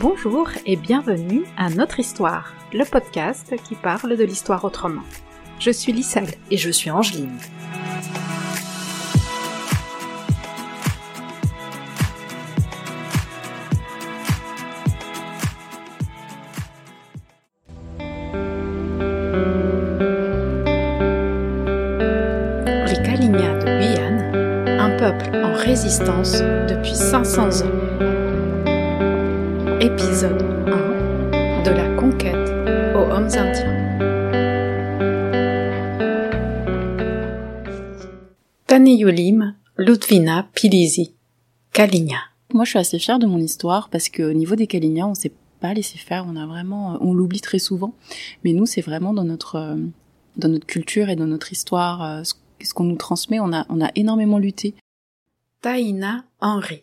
Bonjour et bienvenue à Notre Histoire, le podcast qui parle de l'histoire autrement. Je suis Lisselle. Et je suis Angeline. Depuis 500 ans. Épisode 1 de la conquête aux hommes indiens. Taneyolim Ludvina Pilisi, Kaligna. Moi, je suis assez fière de mon histoire parce que au niveau des Kalignans, on s'est pas laissé faire. On a vraiment, on l'oublie très souvent. Mais nous, c'est vraiment dans notre, euh, dans notre culture et dans notre histoire, euh, ce qu'on nous transmet. On a, on a énormément lutté. Taïna Henry.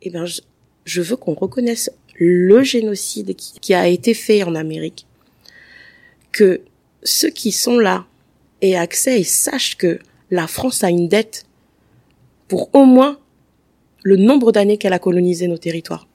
Eh bien, je, je veux qu'on reconnaisse le génocide qui, qui a été fait en Amérique. Que ceux qui sont là aient accès et sachent que la France a une dette pour au moins le nombre d'années qu'elle a colonisé nos territoires.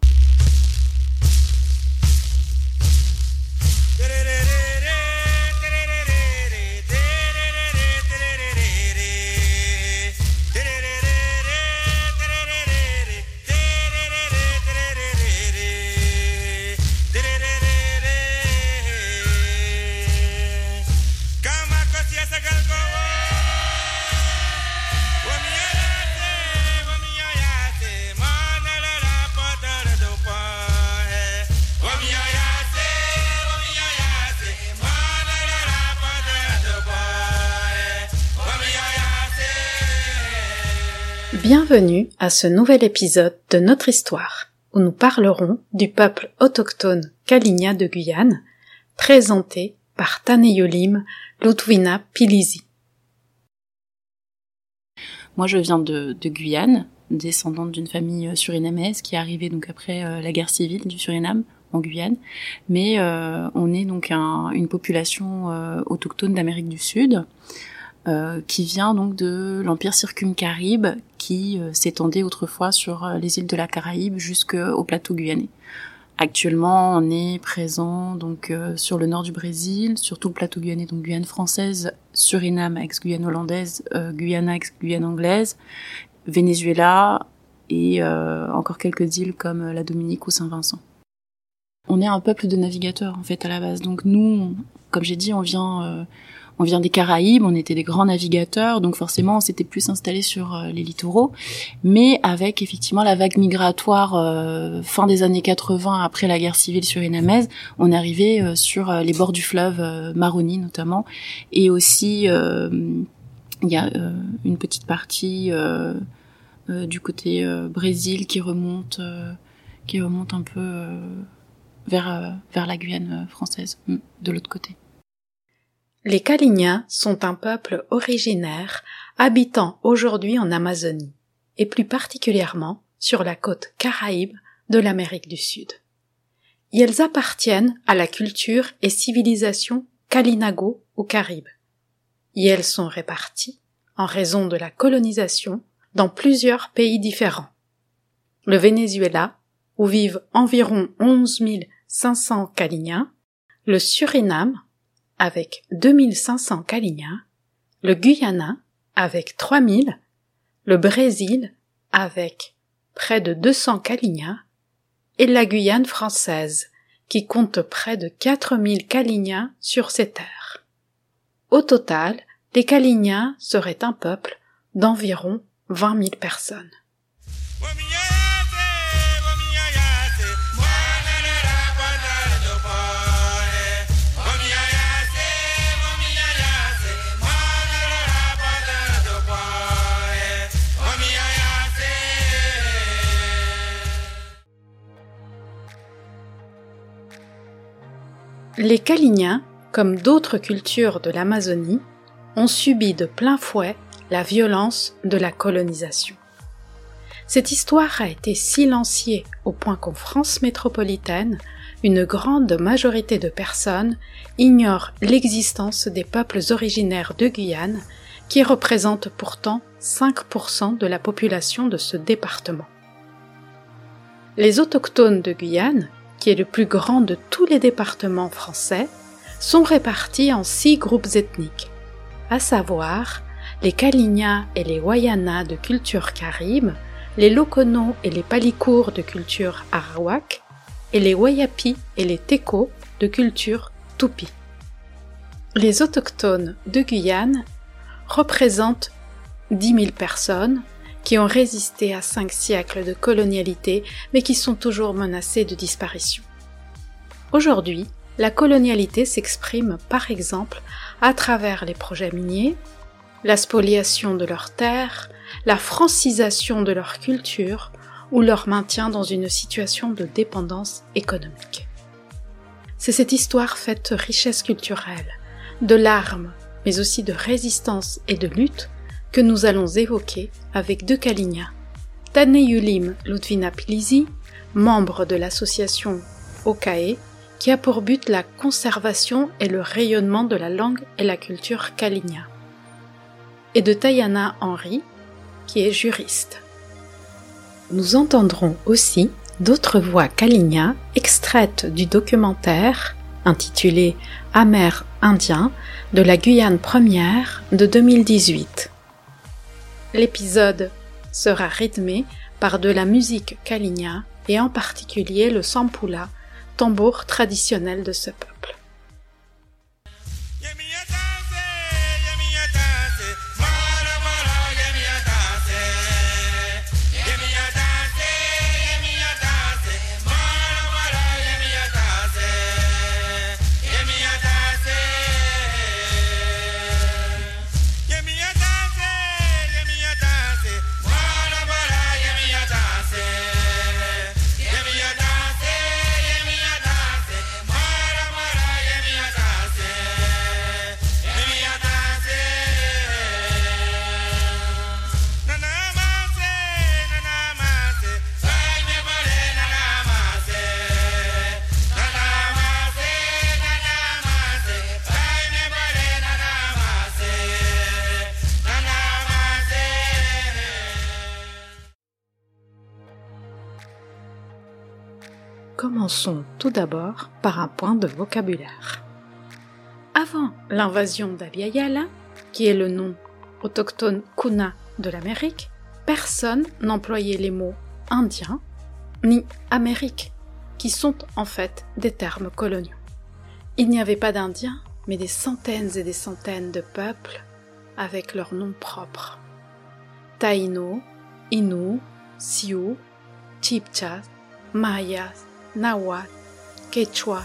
Bienvenue à ce nouvel épisode de notre histoire, où nous parlerons du peuple autochtone Kaligna de Guyane, présenté par Taneyolim Ludwina Pilisi. Moi, je viens de, Guyane, descendante d'une famille euh, surinamaise qui est arrivée donc après euh, la guerre civile du Suriname en Guyane. Mais euh, on est donc un- une population autochtone d'Amérique du Sud. Euh, qui vient donc de l'empire circumcaribe qui euh, s'étendait autrefois sur euh, les îles de la Caraïbe jusqu'au plateau guyanais. Actuellement, on est présent donc sur le nord du Brésil, sur tout le plateau guyanais, donc Guyane française, Suriname, ex-Guyane hollandaise, Guyana, ex-Guyane anglaise, Venezuela et encore quelques îles comme la Dominique ou Saint-Vincent. On est un peuple de navigateurs en fait à la base. Donc nous, comme j'ai dit, on vient, on vient des Caraïbes, on était des grands navigateurs, donc forcément on s'était plus installé sur euh, les littoraux, mais avec effectivement la vague migratoire euh, fin des années 80 après la guerre civile surinamaise, on arrivé euh, sur euh, les bords du fleuve Maroni notamment, et aussi il y a une petite partie du côté Brésil qui remonte, qui remonte un peu vers vers la Guyane française, mm, de l'autre côté. Les Kalignans sont un peuple originaire habitant aujourd'hui en Amazonie, et plus particulièrement sur la côte caraïbe de l'Amérique du Sud. Ils appartiennent à la culture et civilisation Kalinago ou Caraïbe. Et elles sont réparties, en raison de la colonisation, dans plusieurs pays différents. Le Venezuela, où vivent environ 11 500 Kalignans, le Suriname, avec 2500 Kalignans, le Guyana avec 3000, le Brésil avec près de 200 Kalignans et la Guyane française qui compte près de 4000 Kalignans sur ses terres. Au total, les Kalignans seraient un peuple d'environ 20 000 personnes. Les Kalignans, comme d'autres cultures de l'Amazonie, ont subi de plein fouet la violence de la colonisation. Cette histoire a été silenciée au point qu'en France métropolitaine, une grande majorité de personnes ignorent l'existence des peuples originaires de Guyane, qui représentent pourtant 5% de la population de ce département. Les autochtones de Guyane, qui est le plus grand de tous les départements français, sont répartis en six groupes ethniques, à savoir les Kalinia et les Wayana de culture caribe, les Lokono et les Palikours de culture arawak, et les Wayapi et les Teko de culture Tupi. Les autochtones de Guyane représentent 10 000 personnes qui ont résisté à cinq siècles de colonialité mais qui sont toujours menacées de disparition. Aujourd'hui, la colonialité s'exprime par exemple à travers les projets miniers, la spoliation de leurs terres, la francisation de leur culture ou leur maintien dans une situation de dépendance économique. C'est cette histoire faite richesse culturelle, de larmes, mais aussi de résistance et de lutte que nous allons évoquer avec deux Kalinia. Taneyulim Ludvina Pilizi, membre de l'association OKAE, qui a pour but la conservation et le rayonnement de la langue et la culture Kalinia. Et de Tayana Henry, qui est juriste. Nous entendrons aussi d'autres voix Kalinia extraites du documentaire intitulé Amer indien de la Guyane première de 2018. L'épisode sera rythmé par de la musique Kalinia et en particulier le sampula, tambour traditionnel de ce peuple. Tout d'abord par un point de vocabulaire. Avant l'invasion d'Abiayala, qui est le nom autochtone Kuna de l'Amérique, personne n'employait les mots indien ni Amérique, qui sont en fait des termes coloniaux. Il n'y avait pas d'Indiens, mais des centaines et des centaines de peuples avec leurs noms propres. Taino, Innu, Sioux, Chipchas, Mayas, Nahuatl, Quechua,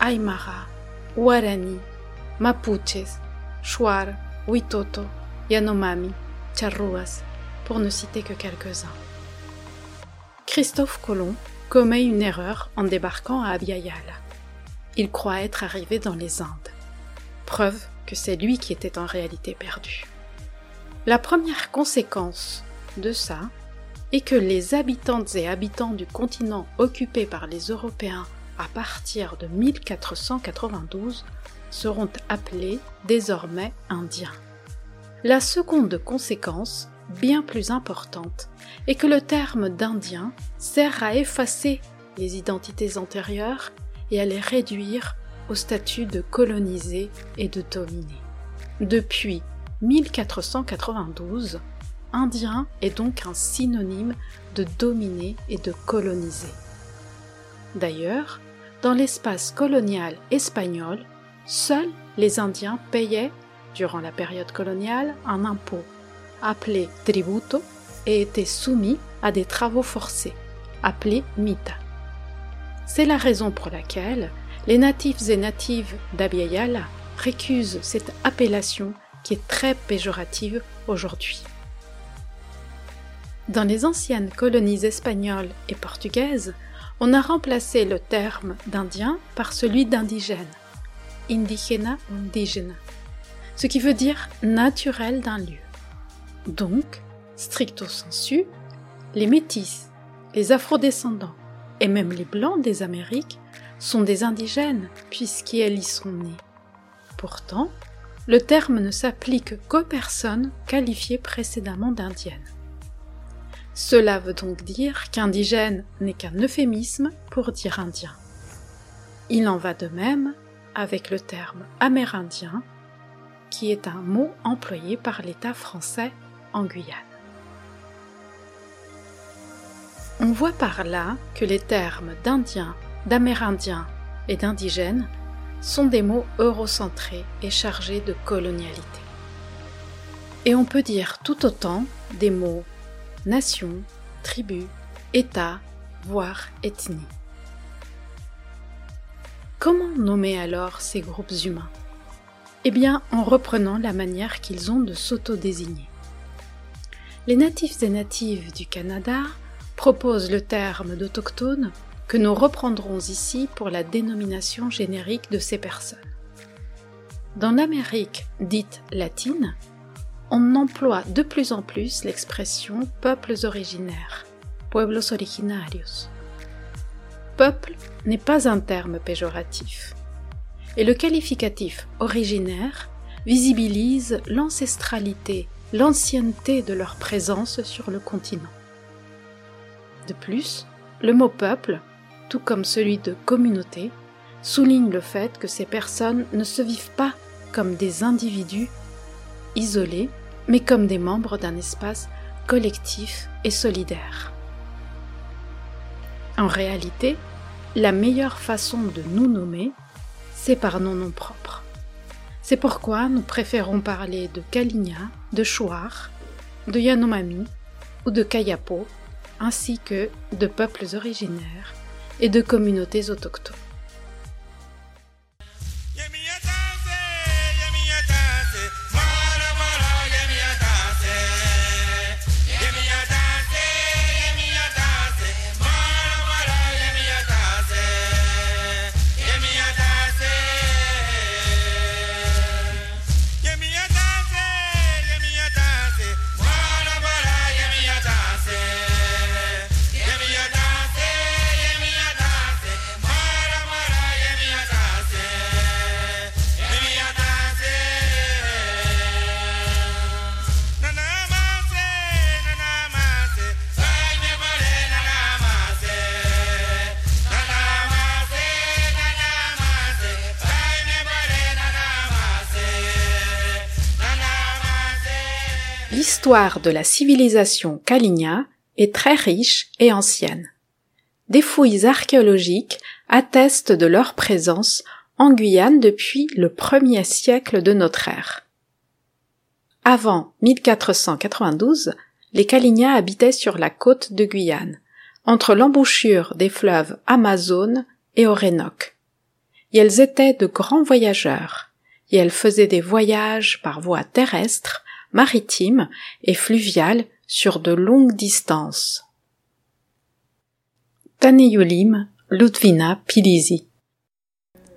Aymara, Guarani, Mapuches, Shuar, Huitoto, Yanomami, Charruas, pour ne citer que quelques-uns. Christophe Colomb commet une erreur en débarquant à Abiyala. Il croit être arrivé dans les Indes. Preuve que c'est lui qui était en réalité perdu. La première conséquence de ça, et que les habitantes et habitants du continent occupé par les Européens à partir de 1492 seront appelés désormais Indiens. La seconde conséquence, bien plus importante, est que le terme d'Indien sert à effacer les identités antérieures et à les réduire au statut de colonisés et de dominés. Depuis 1492, Indien est donc un synonyme de dominer et de coloniser. D'ailleurs, dans l'espace colonial espagnol, seuls les Indiens payaient, durant la période coloniale, un impôt, appelé tributo, et étaient soumis à des travaux forcés, appelés mita. C'est la raison pour laquelle les natifs et natives d'Abiayala récusent cette appellation qui est très péjorative aujourd'hui. Dans les anciennes colonies espagnoles et portugaises, on a remplacé le terme d'indien par celui d'indigène, indigena indigena, ce qui veut dire naturel d'un lieu. Donc, stricto sensu, les métis, les afrodescendants et même les blancs des Amériques sont des indigènes puisqu'elles y sont nées. Pourtant, le terme ne s'applique qu'aux personnes qualifiées précédemment d'indiennes. Cela veut donc dire qu'indigène n'est qu'un euphémisme pour dire indien. Il en va de même avec le terme amérindien, qui est un mot employé par l'État français en Guyane. On voit par là que les termes d'indien, d'amérindien et d'indigène sont des mots eurocentrés et chargés de colonialité. Et on peut dire tout autant des mots nation, tribu, État, voire ethnie. Comment nommer alors ces groupes humains? Eh bien en reprenant la manière qu'ils ont de s'auto-désigner. Les natifs et natives du Canada proposent le terme d'autochtone que nous reprendrons ici pour la dénomination générique de ces personnes. Dans l'Amérique dite latine, on emploie de plus en plus l'expression peuples originaires, pueblos originarios. Peuple n'est pas un terme péjoratif, et le qualificatif originaire visibilise l'ancestralité, l'ancienneté de leur présence sur le continent. De plus, le mot peuple, tout comme celui de communauté, souligne le fait que ces personnes ne se vivent pas comme des individus isolés, mais comme des membres d'un espace collectif et solidaire. En réalité, la meilleure façon de nous nommer, c'est par nos noms propres. C'est pourquoi nous préférons parler de Kalinia, de Chouar, de Yanomami ou de Kayapo, ainsi que de peuples originaires et de communautés autochtones. L'histoire de la civilisation Kalinia est très riche et ancienne. Des fouilles archéologiques attestent de leur présence en Guyane depuis le premier siècle de notre ère. Avant 1492, les Kalinia habitaient sur la côte de Guyane, entre l'embouchure des fleuves Amazone et Orénoque. Et elles étaient de grands voyageurs, et elles faisaient des voyages par voie terrestre maritime et fluviale sur de longues distances. Taneyulim, Ludvina Pilisi.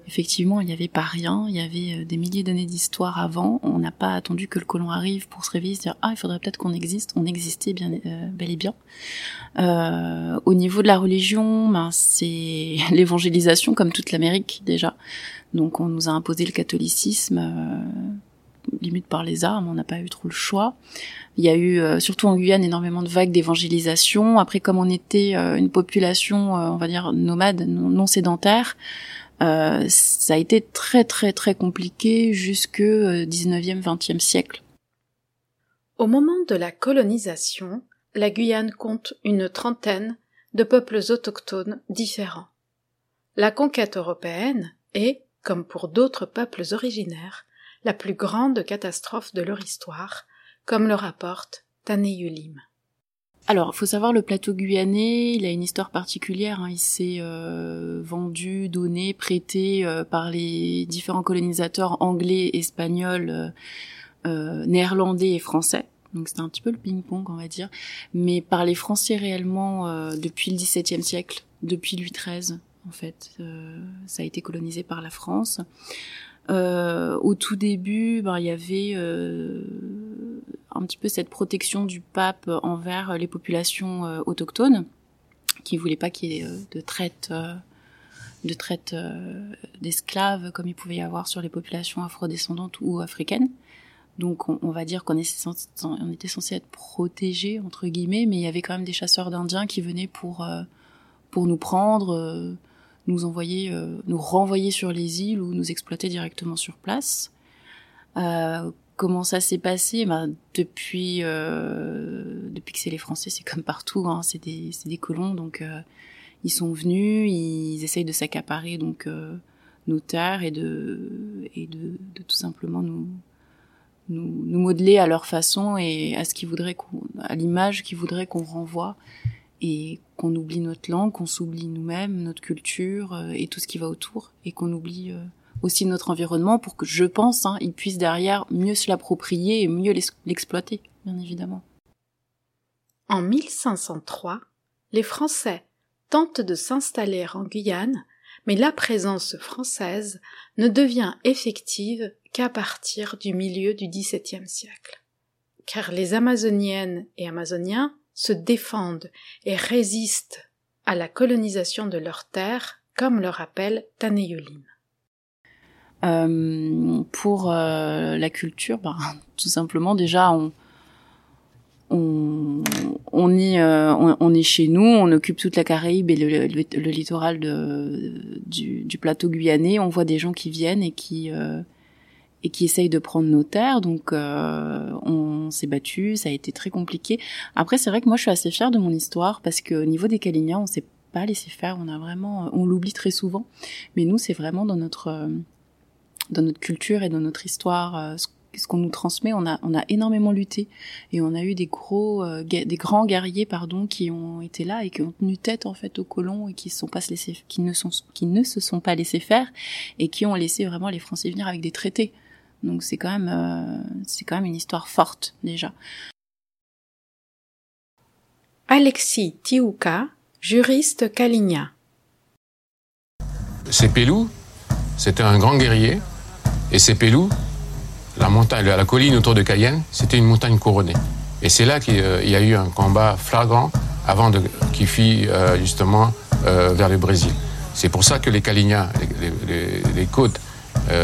Effectivement, il n'y avait pas rien, il y avait euh, des milliers d'années d'histoire avant, on n'a pas attendu que le colon arrive pour se réveiller et se dire « Ah, il faudrait peut-être qu'on existe », on existait bien, euh, bel et bien. Euh, au niveau de la religion, ben, c'est l'évangélisation comme toute l'Amérique déjà. Donc on nous a imposé le catholicisme limite par les armes, on n'a pas eu trop le choix. Il y a eu, euh, surtout en Guyane, énormément de vagues d'évangélisation. Après, comme on était euh, une population, euh, on va dire, nomade, non, sédentaire, ça a été très très très compliqué jusque 19e, 20e siècle. Au moment de la colonisation, la Guyane compte une trentaine de peuples autochtones différents. La conquête européenne est, comme pour d'autres peuples originaires, la plus grande catastrophe de leur histoire, comme le rapporte Taneyulim. Alors, faut savoir, le plateau guyanais, il a une histoire particulière. Hein. Il s'est euh, vendu, donné, prêté euh, par les différents colonisateurs anglais, espagnols, euh, néerlandais et français. Donc c'était un petit peu le ping-pong, on va dire. Mais par les Français réellement depuis le XVIIe siècle, depuis Louis XIII, en fait, ça a été colonisé par la France. Euh, au tout début, ben, il y avait euh, un petit peu cette protection du pape envers les populations euh, autochtones, qui voulaient pas qu'il y ait de traite de traite d'esclaves comme il pouvait y avoir sur les populations afrodescendantes ou africaines. Donc on, va dire qu'on on était censé être protégé entre guillemets, mais il y avait quand même des chasseurs d'Indiens qui venaient pour pour nous prendre, nous envoyer, nous renvoyer sur les îles ou nous exploiter directement sur place. Euh, comment ça s'est passé? Ben, depuis euh, depuis que c'est les Français, c'est comme partout, hein, c'est des c'est des colons, donc euh, ils sont venus, ils essayent de s'accaparer donc euh, nos terres et de et de, de tout simplement nous, nous nous modeler à leur façon et à ce qu'ils voudraient qu'on à l'image qu'ils voudraient qu'on renvoie et qu'on oublie notre langue, qu'on s'oublie nous-mêmes, notre culture euh, et tout ce qui va autour et qu'on oublie aussi notre environnement pour que je pense hein, ils puissent derrière mieux se l'approprier et mieux l'exploiter, bien évidemment. En 1503, les Français tentent de s'installer en Guyane, mais la présence française ne devient effective qu'à partir du milieu du XVIIe siècle. Car les Amazoniennes et Amazoniens se défendent et résistent à la colonisation de leurs terres, comme le rappelle Taneyulim. Euh, pour euh, la culture, bah, tout simplement déjà euh, on, est chez nous, on occupe toute la Caraïbe et le, littoral du, plateau guyanais. On voit des gens qui viennent et qui et qui essayent de prendre nos terres. Donc on s'est battu, ça a été très compliqué. Après c'est vrai que moi je suis assez fière de mon histoire parce que au niveau des Kalinia on s'est pas laissé faire. On a vraiment on l'oublie très souvent, mais nous c'est vraiment dans notre dans notre culture et dans notre histoire, euh, ce qu'on nous transmet, on a, on a énormément lutté et on a eu des gros, euh, des grands guerriers pardon, qui ont été là et qui ont tenu tête en fait aux colons et qui sont pas se laisser, qui ne sont, qui ne se sont pas laissés faire et qui ont laissé vraiment les Français venir avec des traités. Donc c'est quand même, euh, c'est quand même une histoire forte déjà. Alexis Tiouka, juriste Caligna. C'est Pélou, c'était un grand guerrier et c'est Pélou, la montagne, la colline autour de Cayenne, c'était une montagne couronnée. Et c'est là qu'il euh, y a eu un combat flagrant avant qu'il fuit euh, justement vers le Brésil. C'est pour ça que les Calignas, les, côtes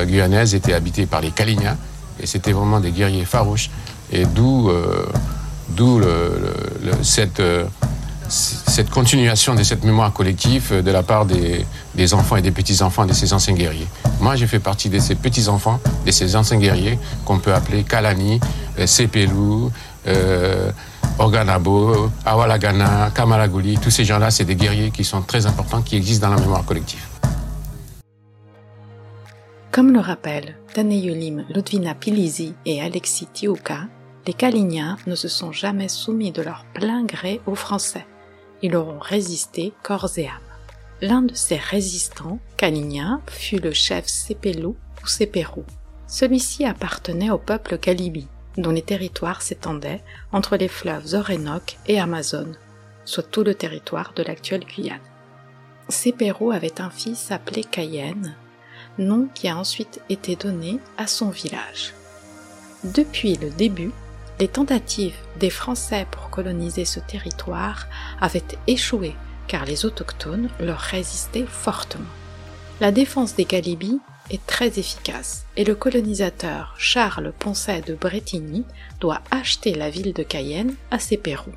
guyanaises étaient habitées par les Calignas, et c'était vraiment des guerriers farouches, et d'où d'où cette cette continuation de cette mémoire collective de la part des, des enfants et des petits-enfants de ces anciens guerriers. Moi, j'ai fait partie de ces petits-enfants, de ces anciens guerriers qu'on peut appeler Kalani, euh, Sepelou, euh, Organabo, Awalagana, Kamaraguli. Tous ces gens-là, c'est des guerriers qui sont très importants, qui existent dans la mémoire collective. Comme le rappellent Taneyulim Ludvina Pilizi et Alexis Tiouka, les Kalinia ne se sont jamais soumis de leur plein gré aux Français ils auront résisté corps et âme. L'un de ces résistants, Caligna, fut le chef Sepelou ou Sepérou. Celui-ci appartenait au peuple Calibi, dont les territoires s'étendaient entre les fleuves Orénoque et Amazone, soit tout le territoire de l'actuelle Guyane. Sepérou avait un fils appelé Cayenne, nom qui a ensuite été donné à son village. Depuis le début, les tentatives des Français pour coloniser ce territoire avaient échoué car les autochtones leur résistaient fortement. La défense des Galibis est très efficace et le colonisateur Charles Poncet de Bretigny doit acheter la ville de Cayenne à ses Pérous.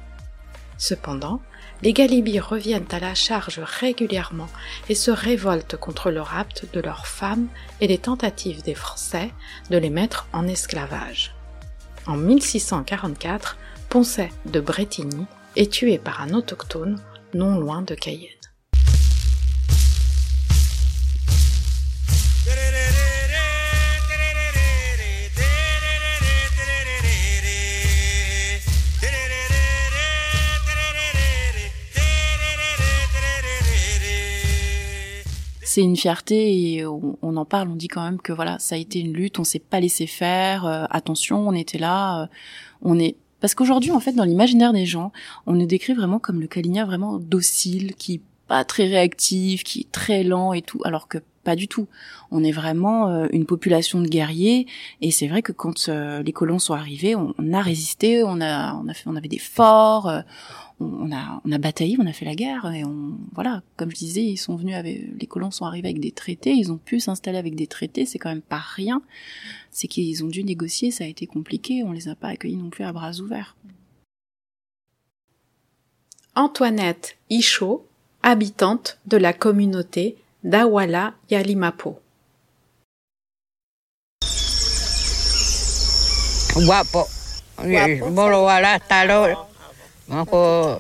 Cependant, les Galibis reviennent à la charge régulièrement et se révoltent contre le rapt de leurs femmes et les tentatives des Français de les mettre en esclavage. En 1644, Poncet de Bretigny est tué par un autochtone non loin de Cayenne. C'est une fierté et on, en parle, on dit quand même que voilà, ça a été une lutte, on s'est pas laissé faire, euh, attention, on était là, euh, on est parce qu'aujourd'hui en fait dans l'imaginaire des gens, on nous décrit vraiment comme le Kalinia vraiment docile, qui pas très réactif, qui est très lent et tout, alors que pas du tout. On est vraiment euh, une population de guerriers et c'est vrai que quand euh, les colons sont arrivés, on, a résisté, on a on a on avait des forts, euh, on, a on a bataillé, on a fait la guerre et on voilà, comme je disais, ils sont venus avec les colons sont arrivés avec des traités, ils ont pu s'installer avec des traités, c'est quand même pas rien. C'est qu'ils ont dû négocier, ça a été compliqué, on les a pas accueillis non plus à bras ouverts. Antoinette Ichaud, habitante de la communauté d'Awala Yalimapo. Guapo. Bolo wala talo. Mako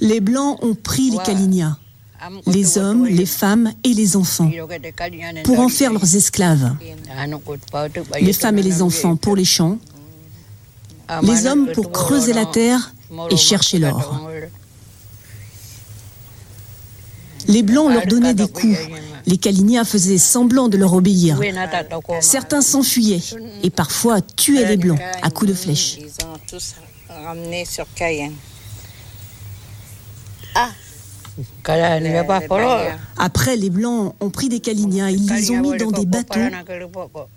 Les Blancs ont pris les Kalinia, les hommes, les femmes et les enfants, pour en faire leurs esclaves. Les femmes et les enfants pour les champs, les hommes pour creuser la terre et chercher l'or. Les Blancs leur donnaient des coups. Les Kalinia faisaient semblant de leur obéir. Certains s'enfuyaient et parfois tuaient les Blancs à coups de flèches. Après, les Blancs ont pris des Kalinia, ils les ont mis dans des bateaux,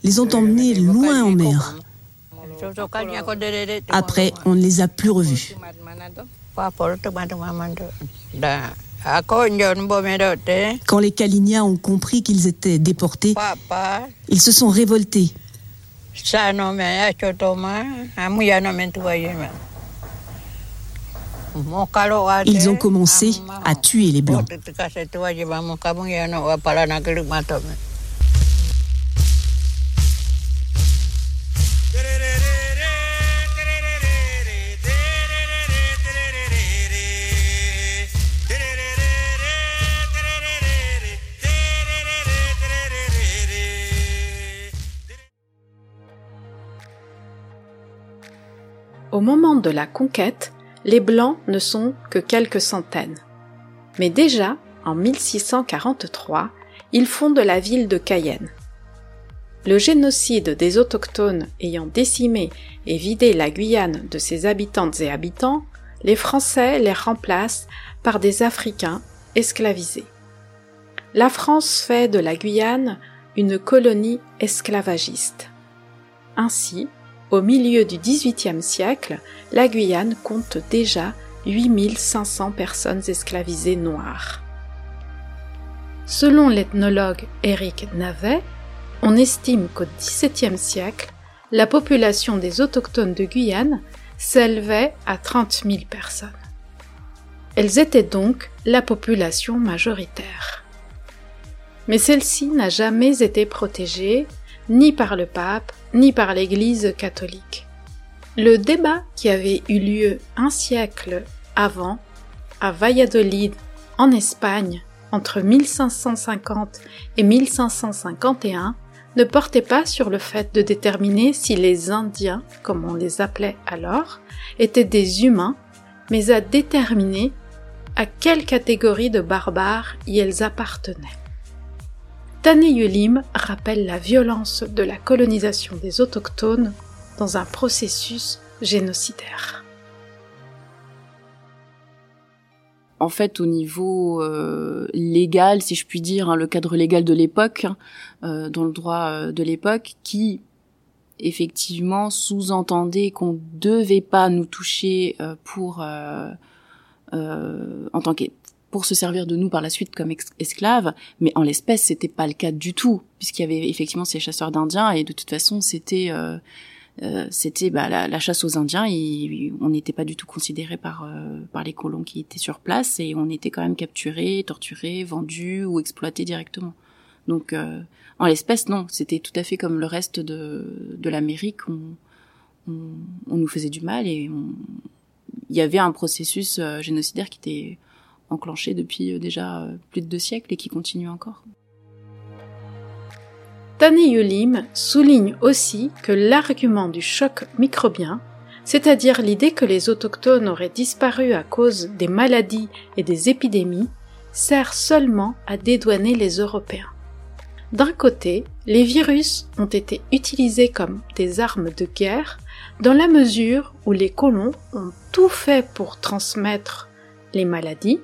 les ont emmenés loin en mer. Après, on ne les a plus revus. Quand les Kalinia ont compris qu'ils étaient déportés, ils se sont révoltés. Ils ont commencé à tuer les Blancs. Au moment de la conquête, les Blancs ne sont que quelques centaines. Mais déjà, en 1643, ils fondent la ville de Cayenne. Le génocide des autochtones ayant décimé et vidé la Guyane de ses habitantes et habitants, les Français les remplacent par des Africains esclavisés. La France fait de la Guyane une colonie esclavagiste. Ainsi, au milieu du XVIIIe siècle, la Guyane compte déjà 8500 personnes esclavisées noires. Selon l'ethnologue Éric Navet, on estime qu'au XVIIe siècle, la population des autochtones de Guyane s'élevait à 30 000 personnes. Elles étaient donc la population majoritaire. Mais celle-ci n'a jamais été protégée ni par le pape, ni par l'Église catholique. Le débat qui avait eu lieu un siècle avant, à Valladolid, en Espagne, entre 1550 et 1551, ne portait pas sur le fait de déterminer si les Indiens, comme on les appelait alors, étaient des humains, mais à déterminer à quelle catégorie de barbares ils appartenaient. Taneyulim rappelle la violence de la colonisation des autochtones dans un processus génocidaire. En fait, au niveau euh, légal, si je puis dire, hein, le cadre légal de l'époque, euh, dans le droit euh, de l'époque, qui effectivement sous-entendait qu'on devait pas nous toucher pour en tant que pour se servir de nous par la suite comme esclaves, mais en l'espèce c'était pas le cas du tout, puisqu'il y avait effectivement ces chasseurs d'Indiens et de toute façon c'était euh, euh, c'était bah, la, chasse aux Indiens et on n'était pas du tout considéré par euh, par les colons qui étaient sur place et on était quand même capturés, torturés, vendus ou exploités directement. Donc en l'espèce non, c'était tout à fait comme le reste de de l'Amérique, on, on, on, nous faisait du mal et il y avait un processus génocidaire qui était enclenché depuis euh, déjà euh, plus de deux siècles et qui continue encore. Yulim souligne aussi que l'argument du choc microbien, c'est-à-dire l'idée que les autochtones auraient disparu à cause des maladies et des épidémies, sert seulement à dédouaner les Européens. D'un côté, les virus ont été utilisés comme des armes de guerre dans la mesure où les colons ont tout fait pour transmettre les maladies,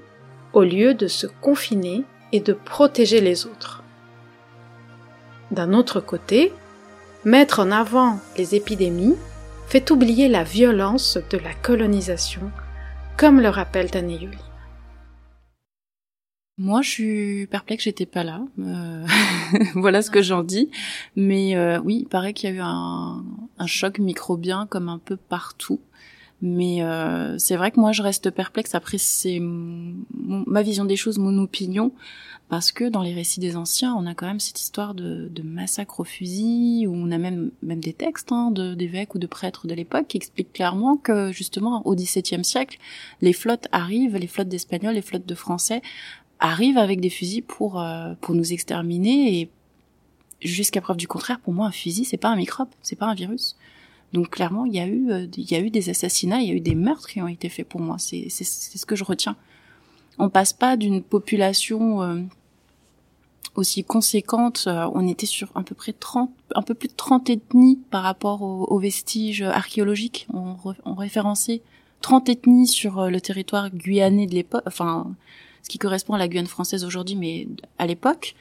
au lieu de se confiner et de protéger les autres. D'un autre côté, mettre en avant les épidémies fait oublier la violence de la colonisation, comme le rappelle Tanéuli. Moi, je suis perplexe, j'étais pas là. Euh, voilà ce que j'en dis. Mais euh, oui, il paraît qu'il y a eu un, un, choc microbien comme un peu partout. Mais euh, c'est vrai que moi, je reste perplexe. Après, c'est ma vision des choses, mon opinion, parce que dans les récits des anciens, on a quand même cette histoire de, de massacre au fusil, où on a même même des textes hein, d'évêques ou de prêtres de l'époque qui expliquent clairement que justement au XVIIe siècle, les flottes arrivent, les flottes d'Espagnols, les flottes de Français arrivent avec des fusils pour euh, pour nous exterminer. Et jusqu'à preuve du contraire pour moi un fusil c'est pas un microbe c'est pas un virus donc clairement il y a eu euh, il y a eu des assassinats il y a eu des meurtres qui ont été faits pour moi. C'est c'est c'est ce que je retiens. On passe pas d'une population euh, aussi conséquente on était sur à peu près 30 un peu plus de 30 ethnies par rapport aux, vestiges archéologiques on, on référençait 30 ethnies sur le territoire guyanais de l'époque enfin ce qui correspond à la Guyane française aujourd'hui, mais à l'époque,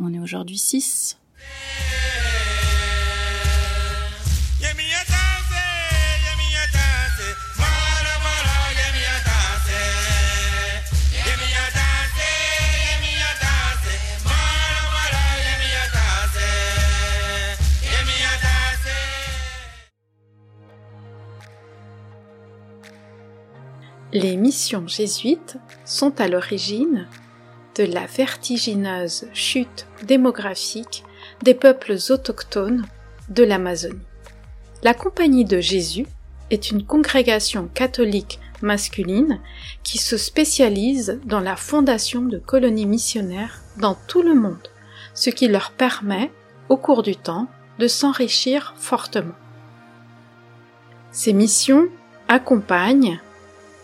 on est aujourd'hui 6. Les missions jésuites sont à l'origine de la vertigineuse chute démographique des peuples autochtones de l'Amazonie. La Compagnie de Jésus est une congrégation catholique masculine qui se spécialise dans la fondation de colonies missionnaires dans tout le monde, ce qui leur permet, au cours du temps, de s'enrichir fortement. Ces missions accompagnent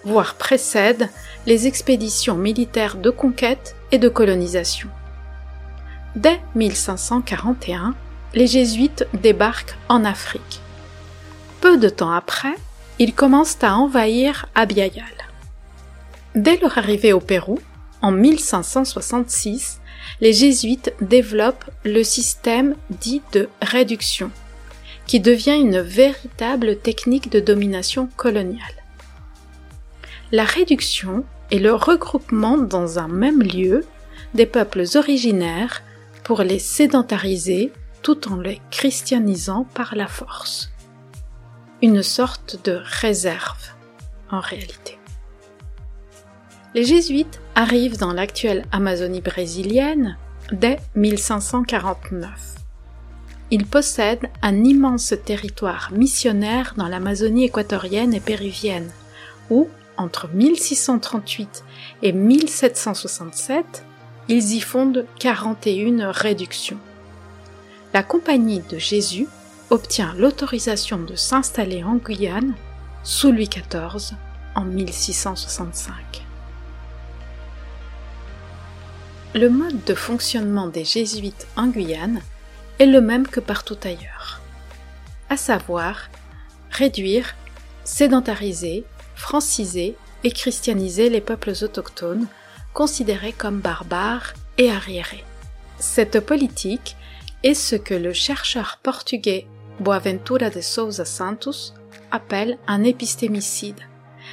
voire précède les expéditions militaires de conquête et de colonisation. Dès 1541, les jésuites débarquent en Afrique. Peu de temps après, ils commencent à envahir Abiyal. Dès leur arrivée au Pérou, en 1566, les jésuites développent le système dit de réduction, qui devient une véritable technique de domination coloniale. La réduction est le regroupement dans un même lieu des peuples originaires pour les sédentariser tout en les christianisant par la force. Une sorte de réserve en réalité. Les jésuites arrivent dans l'actuelle Amazonie brésilienne dès 1549. Ils possèdent un immense territoire missionnaire dans l'Amazonie équatorienne et péruvienne, où entre 1638 et 1767, ils y fondent 41 réductions. La Compagnie de Jésus obtient l'autorisation de s'installer en Guyane sous Louis XIV en 1665. Le mode de fonctionnement des jésuites en Guyane est le même que partout ailleurs, à savoir réduire, sédentariser franciser et christianiser les peuples autochtones, considérés comme barbares et arriérés. Cette politique est ce que le chercheur portugais Boaventura de Souza Santos appelle un épistémicide,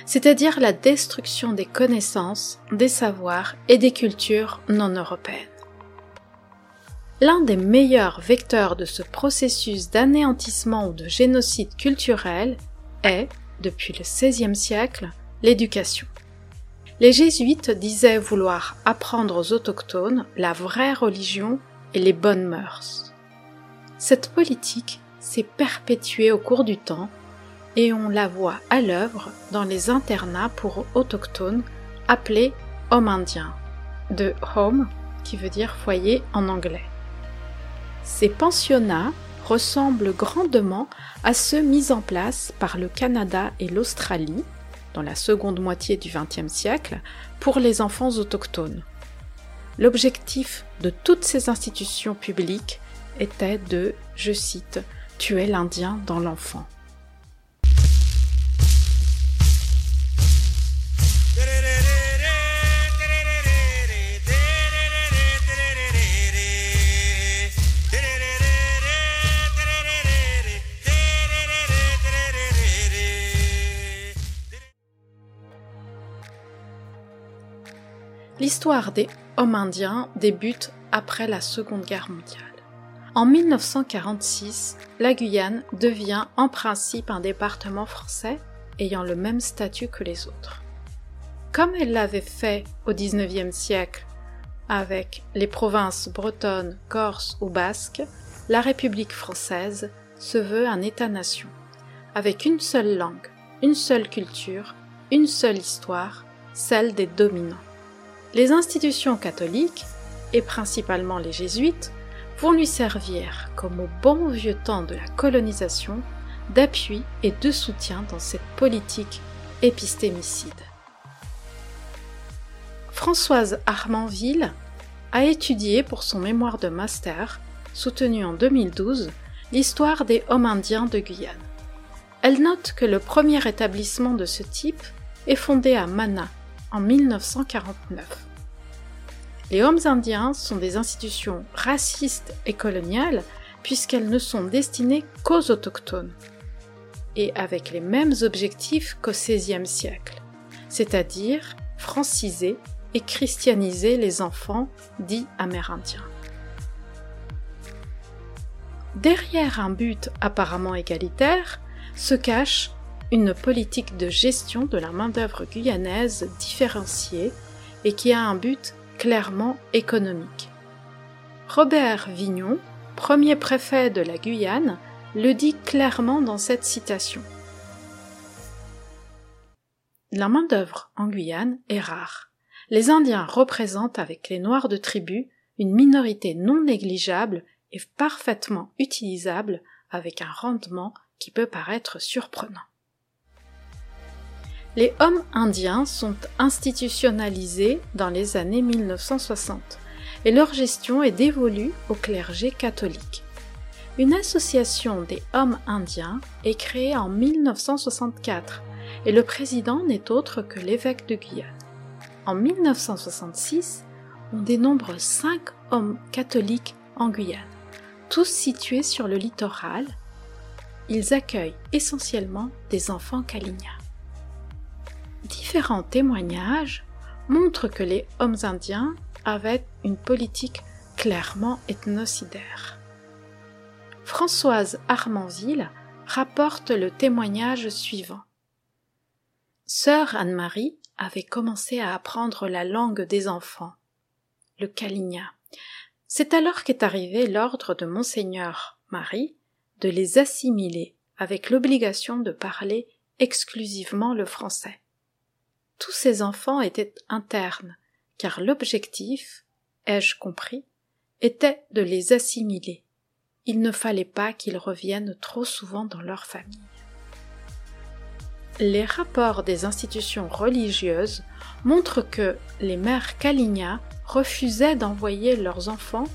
c'est-à-dire la destruction des connaissances, des savoirs et des cultures non européennes. L'un des meilleurs vecteurs de ce processus d'anéantissement ou de génocide culturel est, depuis le XVIe siècle, l'éducation. Les jésuites disaient vouloir apprendre aux autochtones la vraie religion et les bonnes mœurs. Cette politique s'est perpétuée au cours du temps et on la voit à l'œuvre dans les internats pour autochtones appelés hommes indiens, de home qui veut dire foyer en anglais. Ces pensionnats ressemble grandement à ceux mis en place par le Canada et l'Australie dans la seconde moitié du XXe siècle pour les enfants autochtones. L'objectif de toutes ces institutions publiques était de, je cite, tuer l'Indien dans l'enfant. L'histoire des hommes indiens débute après la Seconde Guerre mondiale. En 1946, la Guyane devient en principe un département français ayant le même statut que les autres. Comme elle l'avait fait au XIXe siècle avec les provinces bretonnes, corses ou basques, la République française se veut un État-nation, avec une seule langue, une seule culture, une seule histoire, celle des dominants. Les institutions catholiques, et principalement les jésuites, vont lui servir, comme au bon vieux temps de la colonisation, d'appui et de soutien dans cette politique épistémicide. Françoise Armanville a étudié pour son mémoire de master, soutenu en 2012, l'histoire des hommes indiens de Guyane. Elle note que le premier établissement de ce type est fondé à Mana en 1949. Les hommes indiens sont des institutions racistes et coloniales puisqu'elles ne sont destinées qu'aux autochtones et avec les mêmes objectifs qu'au XVIe siècle, c'est-à-dire franciser et christianiser les enfants dits amérindiens. Derrière un but apparemment égalitaire se cache une politique de gestion de la main-d'œuvre guyanaise différenciée et qui a un but clairement économique. Robert Vignon, premier préfet de la Guyane, le dit clairement dans cette citation. La main-d'œuvre en Guyane est rare. Les Indiens représentent avec les Noirs de tribu une minorité non négligeable et parfaitement utilisable avec un rendement qui peut paraître surprenant. Les hommes indiens sont institutionnalisés dans les années 1960 et leur gestion est dévolue au clergé catholique. Une association des hommes indiens est créée en 1964 et le président n'est autre que l'évêque de Guyane. En 1966, on dénombre cinq hommes catholiques en Guyane, tous situés sur le littoral. Ils accueillent essentiellement des enfants kalinia différents témoignages montrent que les hommes indiens avaient une politique clairement ethnocidaire. Françoise Armanville rapporte le témoignage suivant. Sœur Anne-Marie avait commencé à apprendre la langue des enfants, le Kalinia. C'est alors qu'est arrivé l'ordre de Monseigneur Marie de les assimiler avec l'obligation de parler exclusivement le français tous ces enfants étaient internes, car l'objectif, ai-je compris, était de les assimiler. Il ne fallait pas qu'ils reviennent trop souvent dans leur famille. Les rapports des institutions religieuses montrent que les mères Kaligna refusaient d'envoyer leurs enfants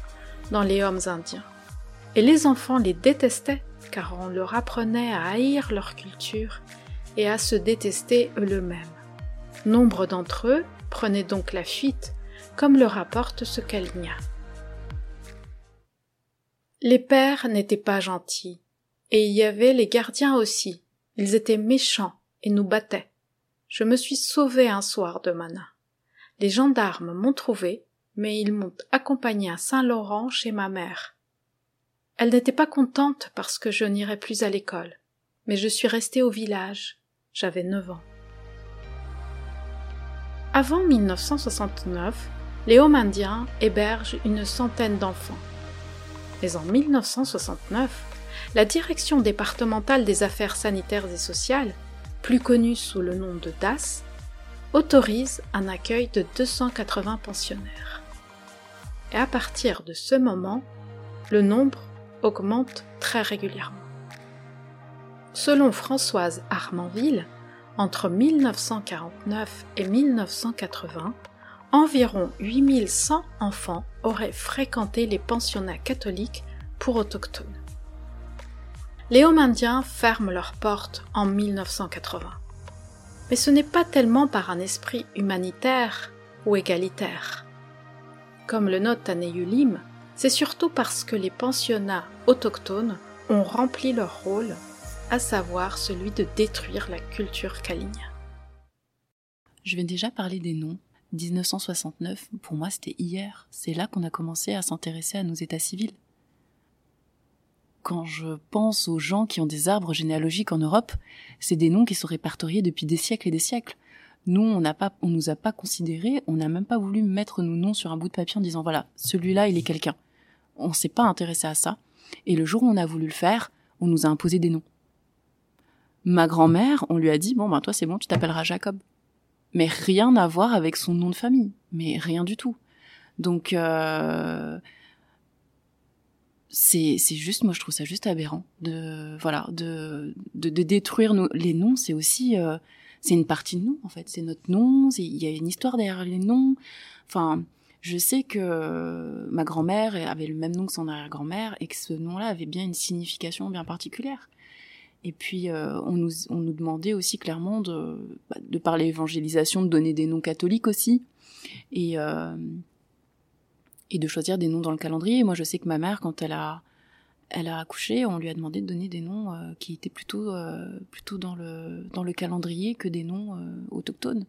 dans les hommes indiens. Et les enfants les détestaient car on leur apprenait à haïr leur culture et à se détester eux-mêmes. Nombre d'entre eux prenaient donc la fuite, comme le rapporte ce. Les pères n'étaient pas gentils, et il y avait les gardiens aussi. Ils étaient méchants et nous battaient. Je me suis sauvé un soir de Mana. Les gendarmes m'ont trouvé, mais ils m'ont accompagné à Saint-Laurent chez ma mère. Elle n'était pas contente parce que je n'irais plus à l'école, mais je suis restée au village. J'avais neuf ans. Avant 1969, les Hommes indiens hébergent une centaine d'enfants. Mais en 1969, la Direction départementale des affaires sanitaires et sociales, plus connue sous le nom de DAS, autorise un accueil de 280 pensionnaires. Et à partir de ce moment, le nombre augmente très régulièrement. Selon Françoise Armanville, entre 1949 et 1980, environ 8100 enfants auraient fréquenté les pensionnats catholiques pour autochtones. Les hommes indiens ferment leurs portes en 1980. Mais ce n'est pas tellement par un esprit humanitaire ou égalitaire. Comme le note Taneyulim, c'est surtout parce que les pensionnats autochtones ont rempli leur rôle à savoir celui de détruire la culture Kalinia. Je vais déjà parler des noms. 1969, pour moi, c'était hier. C'est là qu'on a commencé à s'intéresser à nos états civils. Quand je pense aux gens qui ont des arbres généalogiques en Europe, c'est des noms qui sont répertoriés depuis des siècles et des siècles. Nous, on n'a pas, on nous a pas considérés, on n'a même pas voulu mettre nos noms sur un bout de papier en disant voilà, celui-là, il est quelqu'un. On s'est pas intéressé à ça. Et le jour où on a voulu le faire, on nous a imposé des noms. Ma grand-mère, on lui a dit bon ben toi c'est bon, tu t'appelleras Jacob. Mais rien à voir avec son nom de famille, mais rien du tout. Donc euh, c'est juste moi je trouve ça juste aberrant de voilà de de, de détruire nos, les noms, c'est aussi euh, c'est une partie de nous en fait, c'est notre nom, il y a une histoire derrière les noms. Enfin, je sais que ma grand-mère avait le même nom que son arrière-grand-mère et que ce nom-là avait bien une signification bien particulière. Et puis euh, on, nous, on nous demandait aussi clairement de, bah, de parler évangélisation, de donner des noms catholiques aussi, et, euh, et de choisir des noms dans le calendrier. Moi je sais que ma mère, quand elle a, elle a accouché, on lui a demandé de donner des noms euh, qui étaient plutôt, plutôt dans, le, dans le calendrier que des noms autochtones.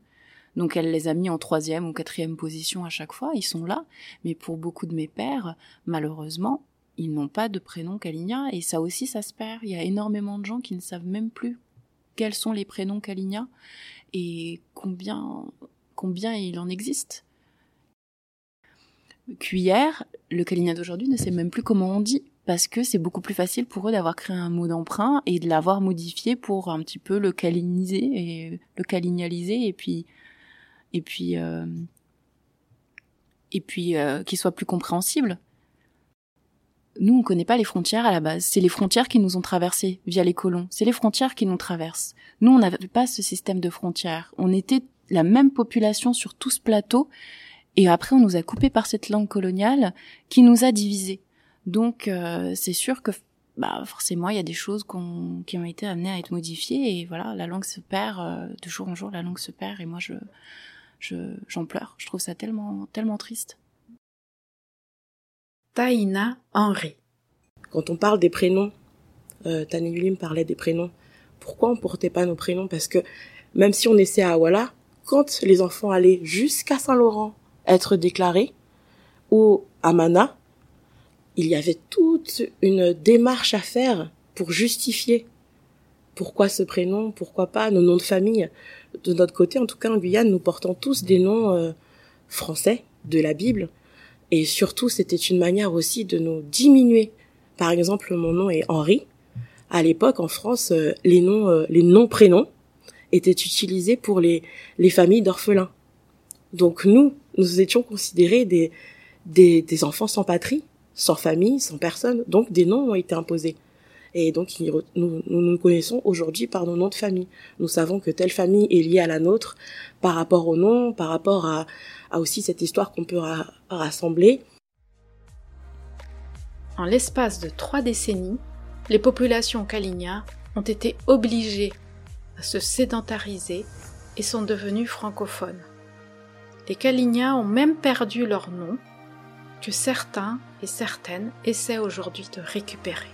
Donc elle les a mis en troisième ou quatrième position à chaque fois, ils sont là. Mais pour beaucoup de mes pères, malheureusement, ils n'ont pas de prénom Kaligna et ça aussi ça se perd. Il y a énormément de gens qui ne savent même plus quels sont les prénoms Kaligna et combien combien il en existe. Cuillère, le Kaligna d'aujourd'hui ne sait même plus comment on dit parce que c'est beaucoup plus facile pour eux d'avoir créé un mot d'emprunt et de l'avoir modifié pour un petit peu le caliniser et le calignaliser et puis et puis euh, et puis euh, qu'il soit plus compréhensible nous, on connaît pas les frontières à la base. C'est les frontières qui nous ont traversées via les colons. C'est les frontières qui nous traversent. Nous, on n'avait pas ce système de frontières. On était la même population sur tout ce plateau. Et après, on nous a coupés par cette langue coloniale qui nous a divisés. Donc, euh, c'est sûr que, bah, forcément, il y a des choses qui ont été amenées à être modifiées. Et voilà, la langue se perd euh, de jour en jour. La langue se perd. Et moi, je, je, j'en pleure. Je trouve ça tellement, tellement triste. Taïna Henry. Quand on parle des prénoms, euh, Tani parlait des prénoms. Pourquoi on portait pas nos prénoms? Parce que même si on essaie à Awala, quand les enfants allaient jusqu'à Saint-Laurent être déclarés, ou à Mana, il y avait toute une démarche à faire pour justifier pourquoi ce prénom, pourquoi pas nos noms de famille. De notre côté, en tout cas en Guyane, nous portons tous des noms euh, français de la Bible, et surtout, c'était une manière aussi de nous diminuer. Par exemple, mon nom est Henri. À l'époque, en France, euh, les noms, euh, les noms prénoms étaient utilisés pour les, les familles d'orphelins. Donc nous, nous étions considérés des, des, des enfants sans patrie, sans famille, sans personne. Donc des noms ont été imposés. Et donc nous, nous connaissons aujourd'hui par nos noms de famille. Nous savons que telle famille est liée à la nôtre par rapport au nom, par rapport à, aussi cette histoire qu'on peut rassembler. En l'espace de trois décennies, les populations Kaligna ont été obligées à se sédentariser et sont devenues francophones. Les Kaligna ont même perdu leur nom que certains et certaines essaient aujourd'hui de récupérer.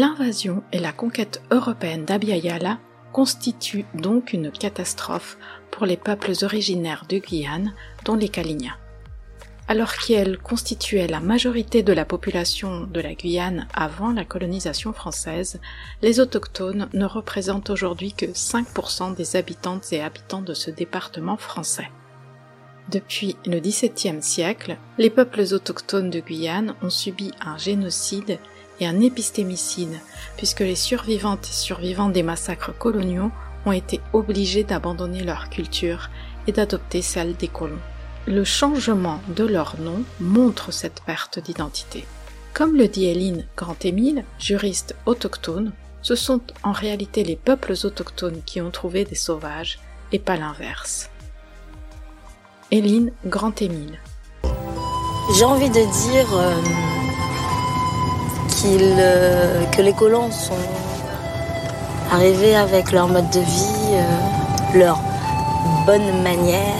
L'invasion et la conquête européenne d'Abya constituent donc une catastrophe pour les peuples originaires de Guyane, dont les Kalignas. Alors qu'elles constituaient la majorité de la population de la Guyane avant la colonisation française, les autochtones ne représentent aujourd'hui que 5% des habitantes et habitants de ce département français. Depuis le XVIIe siècle, les peuples autochtones de Guyane ont subi un génocide et un épistémicide, puisque les survivantes et survivants des massacres coloniaux ont été obligés d'abandonner leur culture et d'adopter celle des colons. Le changement de leur nom montre cette perte d'identité. Comme le dit Hélène Grand-Émile, juriste autochtone, ce sont en réalité les peuples autochtones qui ont trouvé des sauvages et pas l'inverse. Hélène Grand-Émile. J'ai envie de dire euh, euh, que les colons sont arrivés avec leur mode de vie, euh, leur bonne manière,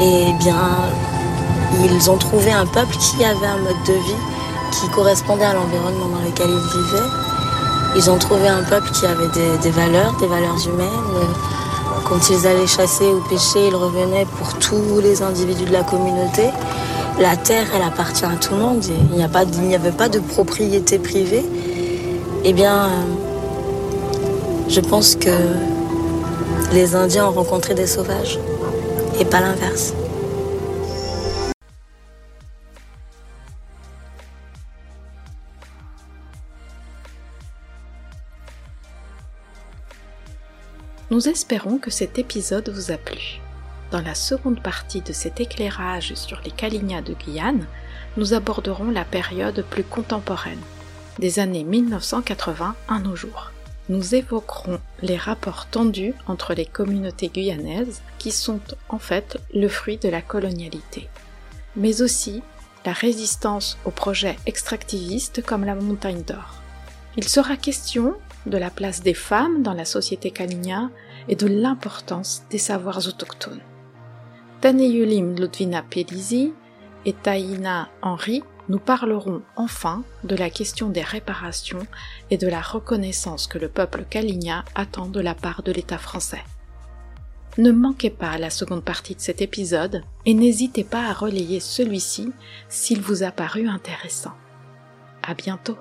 et bien ils ont trouvé un peuple qui avait un mode de vie qui correspondait à l'environnement dans lequel ils vivaient. Ils ont trouvé un peuple qui avait des valeurs, des valeurs humaines, quand ils allaient chasser ou pêcher, ils revenaient pour tous les individus de la communauté. La terre, elle appartient à tout le monde. Il n'y avait pas de propriété privée. Eh bien, je pense que les Indiens ont rencontré des sauvages et pas l'inverse. Nous espérons que cet épisode vous a plu. Dans la seconde partie de cet éclairage sur les Kalinia de Guyane, nous aborderons la période plus contemporaine, des années 1980 à nos jours. Nous évoquerons les rapports tendus entre les communautés guyanaises qui sont en fait le fruit de la colonialité, mais aussi la résistance aux projets extractivistes comme la montagne d'or. Il sera question de la place des femmes dans la société kalinia et de l'importance des savoirs autochtones. Taneyulim Ludvina Pelisi et Taïna Henry nous parleront enfin de la question des réparations et de la reconnaissance que le peuple kalinia attend de la part de l'État français. Ne manquez pas la seconde partie de cet épisode et n'hésitez pas à relayer celui-ci s'il vous a paru intéressant. À bientôt!